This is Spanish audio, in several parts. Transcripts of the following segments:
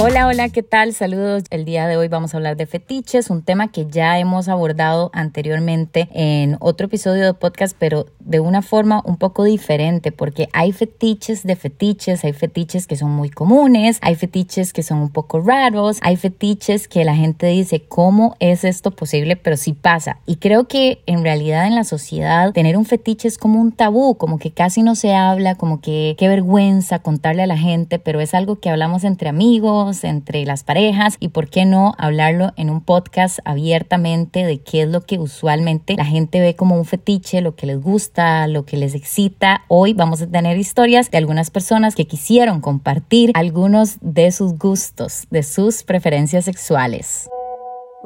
Hola, hola, ¿qué tal? Saludos. El día de hoy vamos a hablar de fetiches, un tema que ya hemos abordado anteriormente en otro episodio de podcast, pero de una forma un poco diferente, porque hay fetiches de fetiches, hay fetiches que son muy comunes, hay fetiches que son un poco raros, hay fetiches que la gente dice, ¿cómo es esto posible? Pero sí pasa. Y creo que en realidad en la sociedad tener un fetiche es como un tabú, como que casi no se habla, como que qué vergüenza contarle a la gente, pero es algo que hablamos entre amigos entre las parejas y por qué no hablarlo en un podcast abiertamente de qué es lo que usualmente la gente ve como un fetiche, lo que les gusta, lo que les excita. Hoy vamos a tener historias de algunas personas que quisieron compartir algunos de sus gustos, de sus preferencias sexuales.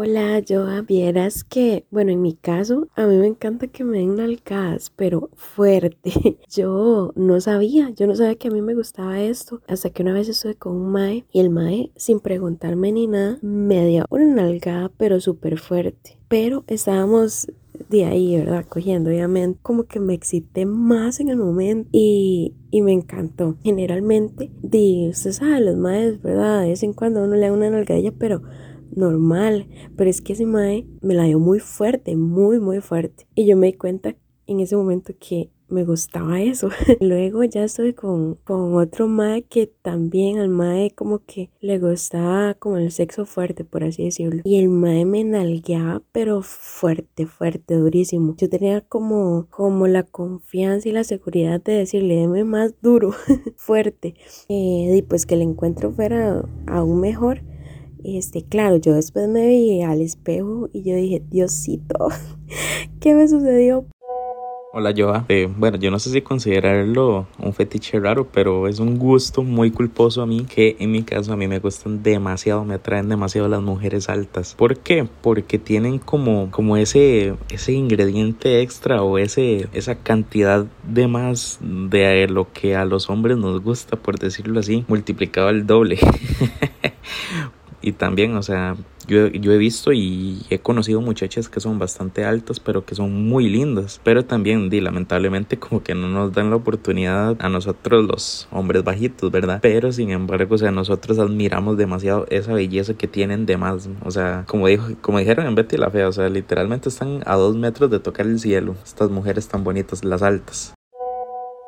Hola, Joa, vieras que, bueno, en mi caso, a mí me encanta que me den nalgadas, pero fuerte. Yo no sabía, yo no sabía que a mí me gustaba esto, hasta que una vez estuve con un mae y el mae, sin preguntarme ni nada, me dio una nalgada, pero súper fuerte. Pero estábamos de ahí, ¿verdad? Cogiendo, obviamente, como que me excité más en el momento y, y me encantó. Generalmente, di, usted sabe, los maes, ¿verdad? De vez en cuando uno le da una nalgadilla, pero normal, pero es que ese mae me la dio muy fuerte, muy, muy fuerte. Y yo me di cuenta en ese momento que me gustaba eso. Luego ya estoy con, con otro mae que también al mae como que le gustaba como el sexo fuerte, por así decirlo. Y el mae me nalgueaba, pero fuerte, fuerte, durísimo. Yo tenía como, como la confianza y la seguridad de decirle, deme más duro, fuerte. Eh, y pues que el encuentro fuera aún mejor este, claro, yo después me vi al espejo y yo dije, Diosito, ¿qué me sucedió? Hola Joa, eh, bueno yo no sé si considerarlo un fetiche raro, pero es un gusto muy culposo a mí que en mi caso a mí me gustan demasiado, me atraen demasiado las mujeres altas. ¿Por qué? Porque tienen como, como ese, ese ingrediente extra o ese, esa cantidad de más de lo que a los hombres nos gusta, por decirlo así, multiplicado al doble. y también, o sea, yo, yo, he visto y he conocido muchachas que son bastante altas, pero que son muy lindas. Pero también, di, lamentablemente, como que no nos dan la oportunidad a nosotros los hombres bajitos, ¿verdad? Pero sin embargo, o sea, nosotros admiramos demasiado esa belleza que tienen de más. O sea, como, dijo, como dijeron en Betty la Fea, o sea, literalmente están a dos metros de tocar el cielo. Estas mujeres tan bonitas, las altas.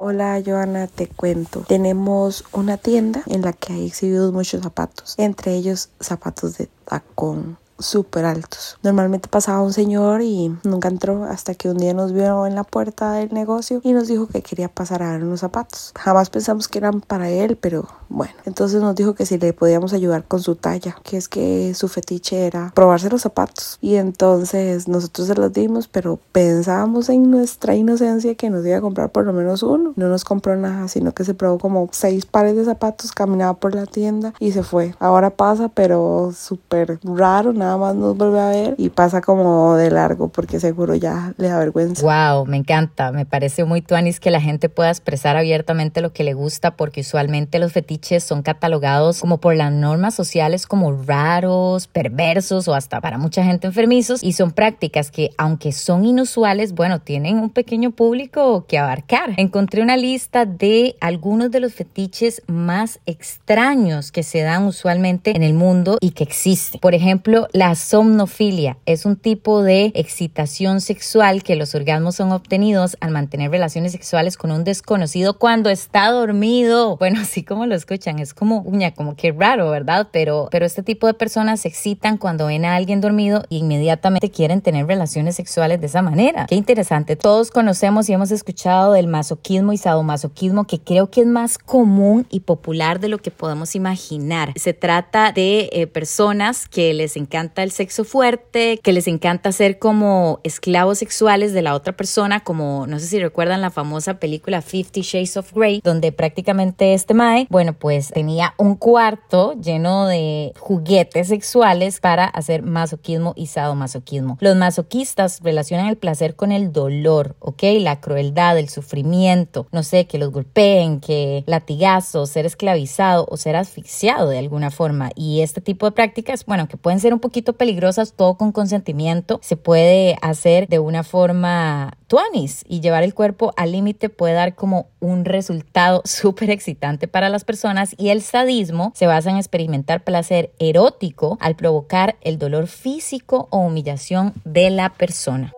Hola Joana, te cuento. Tenemos una tienda en la que hay exhibidos muchos zapatos, entre ellos zapatos de tacón súper altos. Normalmente pasaba un señor y nunca entró hasta que un día nos vio en la puerta del negocio y nos dijo que quería pasar a ver unos zapatos. Jamás pensamos que eran para él, pero bueno, entonces nos dijo que si le podíamos ayudar con su talla, que es que su fetiche era probarse los zapatos. Y entonces nosotros se los dimos, pero pensábamos en nuestra inocencia que nos iba a comprar por lo menos uno. No nos compró nada, sino que se probó como seis pares de zapatos, caminaba por la tienda y se fue. Ahora pasa, pero súper raro, nada más nos vuelve a ver y pasa como de largo porque seguro ya le da vergüenza. Wow, me encanta. Me parece muy tuanis que la gente pueda expresar abiertamente lo que le gusta porque usualmente los fetiches son catalogados como por las normas sociales como raros, perversos o hasta para mucha gente enfermizos y son prácticas que aunque son inusuales, bueno, tienen un pequeño público que abarcar. Encontré una lista de algunos de los fetiches más extraños que se dan usualmente en el mundo y que existen. Por ejemplo, la somnofilia es un tipo de excitación sexual que los orgasmos son obtenidos al mantener relaciones sexuales con un desconocido cuando está dormido. Bueno, así como los escuchan. Es como, uña, como que raro, ¿verdad? Pero, pero este tipo de personas se excitan cuando ven a alguien dormido e inmediatamente quieren tener relaciones sexuales de esa manera. Qué interesante. Todos conocemos y hemos escuchado del masoquismo y sadomasoquismo que creo que es más común y popular de lo que podemos imaginar. Se trata de eh, personas que les encanta el sexo fuerte, que les encanta ser como esclavos sexuales de la otra persona, como no sé si recuerdan la famosa película Fifty Shades of Grey, donde prácticamente este mae, bueno, pues tenía un cuarto lleno de juguetes sexuales para hacer masoquismo y sadomasoquismo. Los masoquistas relacionan el placer con el dolor, ¿ok? La crueldad, el sufrimiento, no sé, que los golpeen, que latigazos, ser esclavizado o ser asfixiado de alguna forma. Y este tipo de prácticas, bueno, que pueden ser un poquito poquito peligrosas, todo con consentimiento. Se puede hacer de una forma tuanis y llevar el cuerpo al límite puede dar como un resultado súper excitante para las personas y el sadismo se basa en experimentar placer erótico al provocar el dolor físico o humillación de la persona.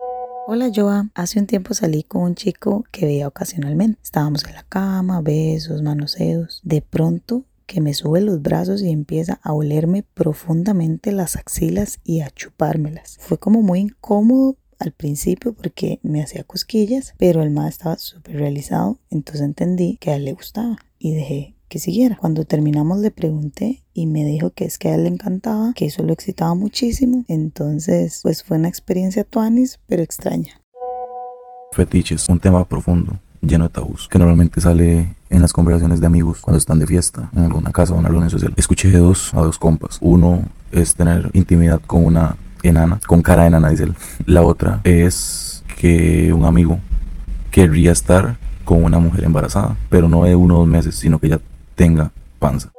Hola Joa, hace un tiempo salí con un chico que veía ocasionalmente. Estábamos en la cama, besos, manoseos. De pronto que me sube los brazos y empieza a olerme profundamente las axilas y a chupármelas. Fue como muy incómodo al principio porque me hacía cosquillas, pero el más estaba súper realizado, entonces entendí que a él le gustaba y dejé que siguiera. Cuando terminamos le pregunté y me dijo que es que a él le encantaba, que eso lo excitaba muchísimo. Entonces, pues fue una experiencia tuanis, pero extraña. Fetiches, un tema profundo, lleno de tabús, que normalmente sale en las conversaciones de amigos cuando están de fiesta, en alguna casa o en una reunión social. Escuché dos a dos compas. Uno es tener intimidad con una enana, con cara de enana, dice él. La otra es que un amigo querría estar con una mujer embarazada, pero no de uno o dos meses, sino que ya tenga panza.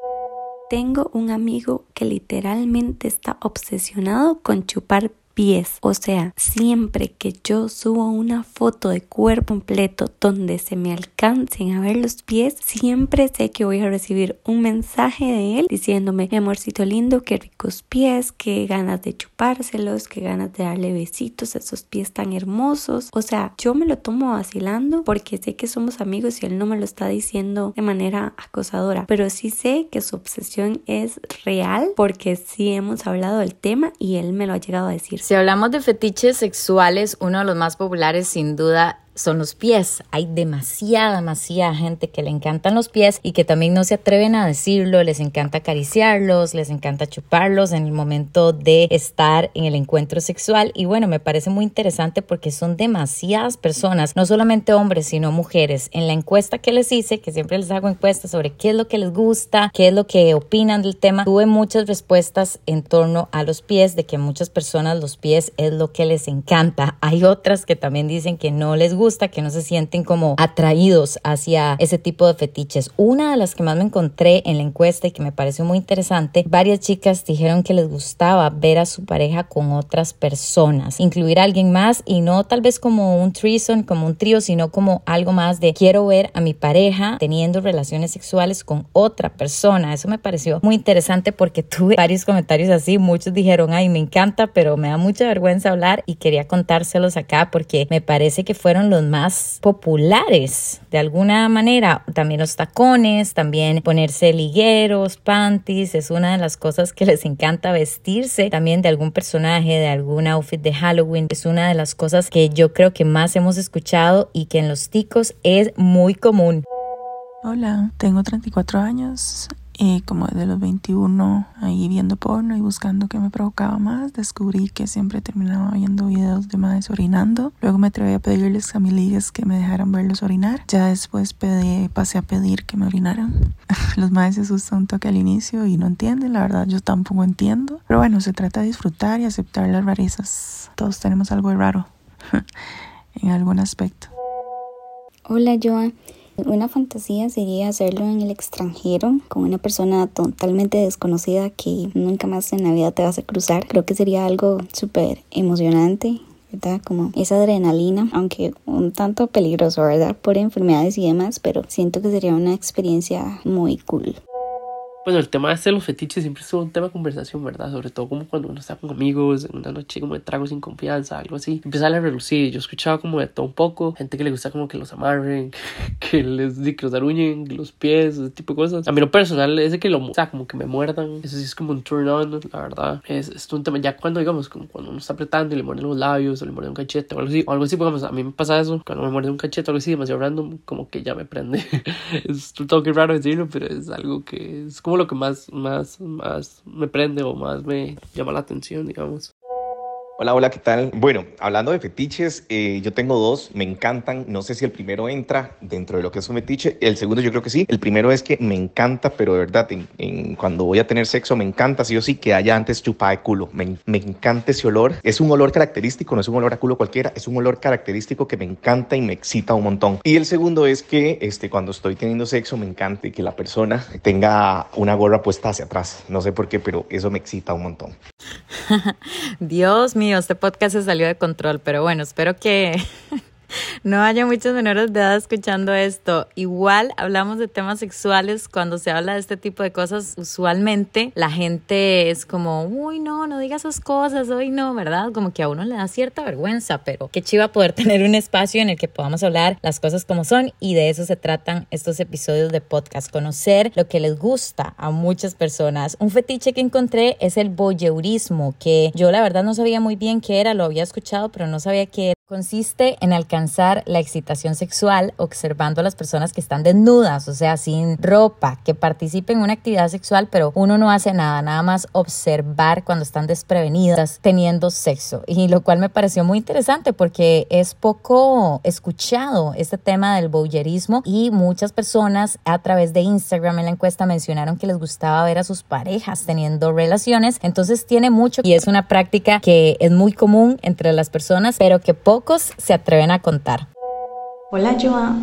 Tengo un amigo que literalmente está obsesionado con chupar pies. O sea, siempre que yo subo una foto de cuerpo completo donde se me alcancen a ver los pies, siempre sé que voy a recibir un mensaje de él diciéndome, mi amorcito lindo, qué ricos pies, qué ganas de chupárselos, qué ganas de darle besitos a esos pies tan hermosos. O sea, yo me lo tomo vacilando porque sé que somos amigos y él no me lo está diciendo de manera acosadora, pero sí sé que su obsesión es real porque sí hemos hablado del tema y él me lo ha llegado a decir. Si hablamos de fetiches sexuales, uno de los más populares sin duda son los pies. Hay demasiada, demasiada gente que le encantan los pies y que también no se atreven a decirlo, les encanta acariciarlos, les encanta chuparlos en el momento de estar en el encuentro sexual. Y bueno, me parece muy interesante porque son demasiadas personas, no solamente hombres, sino mujeres. En la encuesta que les hice, que siempre les hago encuestas sobre qué es lo que les gusta, qué es lo que opinan del tema, tuve muchas respuestas en torno a los pies, de que muchas personas los pies es lo que les encanta. Hay otras que también dicen que no les gusta que no se sienten como atraídos hacia ese tipo de fetiches. Una de las que más me encontré en la encuesta y que me pareció muy interesante, varias chicas dijeron que les gustaba ver a su pareja con otras personas, incluir a alguien más y no tal vez como un threesome, como un trío, sino como algo más de quiero ver a mi pareja teniendo relaciones sexuales con otra persona. Eso me pareció muy interesante porque tuve varios comentarios así, muchos dijeron, ay, me encanta, pero me da mucha vergüenza hablar y quería contárselos acá porque me parece que fueron los más populares de alguna manera. También los tacones, también ponerse ligueros, panties, es una de las cosas que les encanta vestirse. También de algún personaje, de algún outfit de Halloween, es una de las cosas que yo creo que más hemos escuchado y que en los ticos es muy común. Hola, tengo 34 años y como desde los 21 ahí viendo porno y buscando qué me provocaba más, descubrí que siempre terminaba viendo videos de madres orinando. Luego me atreví a pedirles a mis ligas que me dejaran verlos orinar. Ya después pedí, pasé a pedir que me orinaran. los madres se asustan un toque al inicio y no entienden, la verdad yo tampoco entiendo. Pero bueno, se trata de disfrutar y aceptar las rarezas. Todos tenemos algo raro en algún aspecto. Hola Joan. Una fantasía sería hacerlo en el extranjero con una persona totalmente desconocida que nunca más en la vida te vas a cruzar. Creo que sería algo súper emocionante. ¿verdad? Como esa adrenalina, aunque un tanto peligroso, ¿verdad? Por enfermedades y demás, pero siento que sería una experiencia muy cool. Bueno, el tema este de los fetiches siempre es un tema de conversación, ¿verdad? Sobre todo como cuando uno está con amigos, en una noche como de trago sin confianza, algo así. Empieza a relucir. Yo escuchaba como de todo un poco. Gente que le gusta como que los amarren, que les que los aruñen los pies, ese tipo de cosas. A mí lo personal, ese que lo, o sea, como que me muerdan. Eso sí es como un turn on, la verdad. Es, es un tema, ya cuando digamos, como cuando uno está apretando y le muerden los labios o le muerde un cachete o algo así, o algo así, digamos, a mí me pasa eso. Cuando me muerde un cachete o algo así, demasiado random, como que ya me prende. es un toque raro decirlo, pero es algo que es como lo que más, más, más me prende o más me llama la atención, digamos. Hola, hola, ¿qué tal? Bueno, hablando de fetiches, eh, yo tengo dos, me encantan. No sé si el primero entra dentro de lo que es un fetiche. El segundo yo creo que sí. El primero es que me encanta, pero de verdad, cuando voy a tener sexo, me encanta sí o sí que haya antes chupada de culo. Me, me, encanta ese olor. Es un olor característico, no es un olor a culo cualquiera, es un olor característico que me encanta y me excita un montón. Y el segundo es que este, cuando estoy teniendo sexo, me encanta que la persona tenga una gorra puesta hacia atrás. No sé por qué, pero eso me excita un montón. Dios mío, este podcast se salió de control, pero bueno, espero que no haya muchos menores de edad escuchando esto. Igual hablamos de temas sexuales cuando se habla de este tipo de cosas. Usualmente la gente es como, uy, no, no digas esas cosas, hoy no, ¿verdad? Como que a uno le da cierta vergüenza, pero qué chiva poder tener un espacio en el que podamos hablar las cosas como son y de eso se tratan estos episodios de podcast. Conocer lo que les gusta a muchas personas. Un fetiche que encontré es el voyeurismo, que yo la verdad no sabía muy bien qué era, lo había escuchado, pero no sabía qué era. Consiste en alcanzar la excitación sexual observando a las personas que están desnudas, o sea, sin ropa, que participen en una actividad sexual, pero uno no hace nada, nada más observar cuando están desprevenidas teniendo sexo. Y lo cual me pareció muy interesante porque es poco escuchado este tema del voyeurismo y muchas personas a través de Instagram en la encuesta mencionaron que les gustaba ver a sus parejas teniendo relaciones. Entonces tiene mucho y es una práctica que es muy común entre las personas, pero que pocos se atreven a contar. Hola Joa,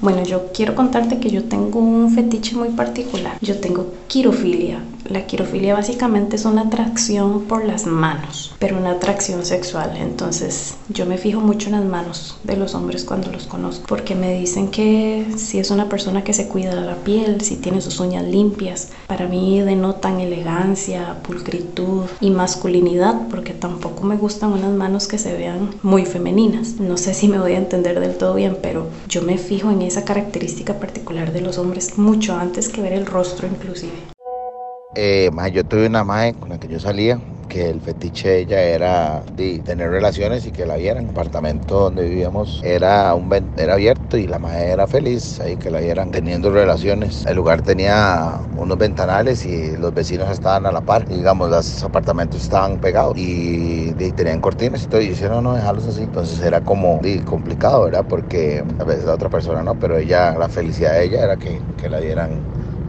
bueno yo quiero contarte que yo tengo un fetiche muy particular. Yo tengo quirofilia. La quirofilia básicamente es una atracción por las manos, pero una atracción sexual. Entonces yo me fijo mucho en las manos de los hombres cuando los conozco, porque me dicen que si es una persona que se cuida la piel, si tiene sus uñas limpias, para mí denotan elegancia, pulcritud y masculinidad, porque tampoco me gustan unas manos que se vean muy femeninas. No sé si me voy a entender del todo bien, pero yo me fijo en esa característica particular de los hombres mucho antes que ver el rostro inclusive. Eh, yo tuve una madre con la que yo salía, que el fetiche de ella era de tener relaciones y que la vieran. El apartamento donde vivíamos era, un, era abierto y la madre era feliz ahí que la vieran teniendo relaciones. El lugar tenía unos ventanales y los vecinos estaban a la par. digamos, los apartamentos estaban pegados y, tenían cortinas y todo. Y dijeron, no, no, dejarlos así. Entonces era como complicado, ¿verdad? Porque a veces la otra persona no, pero ella, la felicidad de ella era que, que la dieran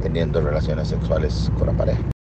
teniendo relaciones sexuales con la pareja.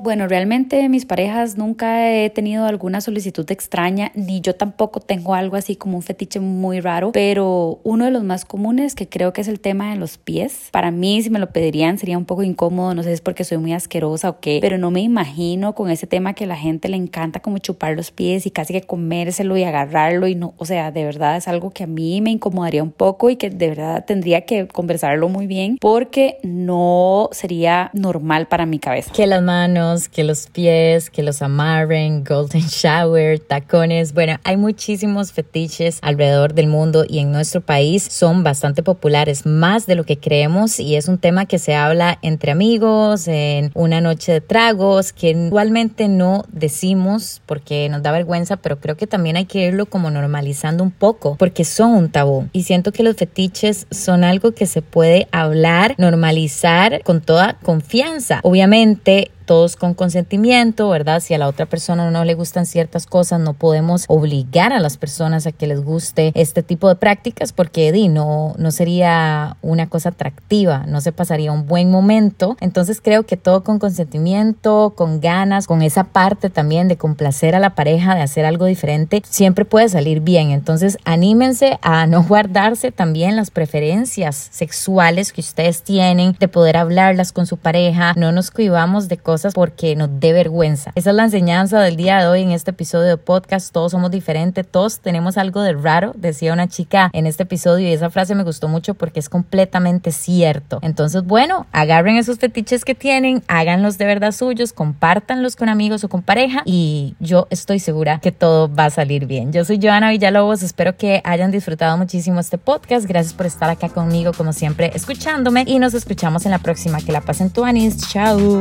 Bueno, realmente mis parejas nunca he tenido alguna solicitud extraña, ni yo tampoco tengo algo así como un fetiche muy raro, pero uno de los más comunes que creo que es el tema de los pies. Para mí, si me lo pedirían, sería un poco incómodo, no sé si es porque soy muy asquerosa o qué, pero no me imagino con ese tema que la gente le encanta como chupar los pies y casi que comérselo y agarrarlo y no, o sea, de verdad es algo que a mí me incomodaría un poco y que de verdad tendría que conversarlo muy bien porque no sería normal para mi cabeza. Que las manos que los pies, que los amarren, golden shower, tacones. Bueno, hay muchísimos fetiches alrededor del mundo y en nuestro país son bastante populares, más de lo que creemos y es un tema que se habla entre amigos, en una noche de tragos, que igualmente no decimos porque nos da vergüenza, pero creo que también hay que irlo como normalizando un poco porque son un tabú y siento que los fetiches son algo que se puede hablar, normalizar con toda confianza. Obviamente todos con consentimiento, ¿verdad? Si a la otra persona no le gustan ciertas cosas, no podemos obligar a las personas a que les guste este tipo de prácticas porque di, no, no sería una cosa atractiva, no se pasaría un buen momento. Entonces creo que todo con consentimiento, con ganas, con esa parte también de complacer a la pareja, de hacer algo diferente, siempre puede salir bien. Entonces anímense a no guardarse también las preferencias sexuales que ustedes tienen, de poder hablarlas con su pareja, no nos cuidamos de cosas porque nos dé vergüenza. Esa es la enseñanza del día de hoy en este episodio de podcast. Todos somos diferentes, todos tenemos algo de raro, decía una chica en este episodio y esa frase me gustó mucho porque es completamente cierto. Entonces, bueno, agarren esos fetiches que tienen, háganlos de verdad suyos, compártanlos con amigos o con pareja y yo estoy segura que todo va a salir bien. Yo soy Joana Villalobos, espero que hayan disfrutado muchísimo este podcast. Gracias por estar acá conmigo como siempre escuchándome y nos escuchamos en la próxima. Que la pasen tu anis. Chao.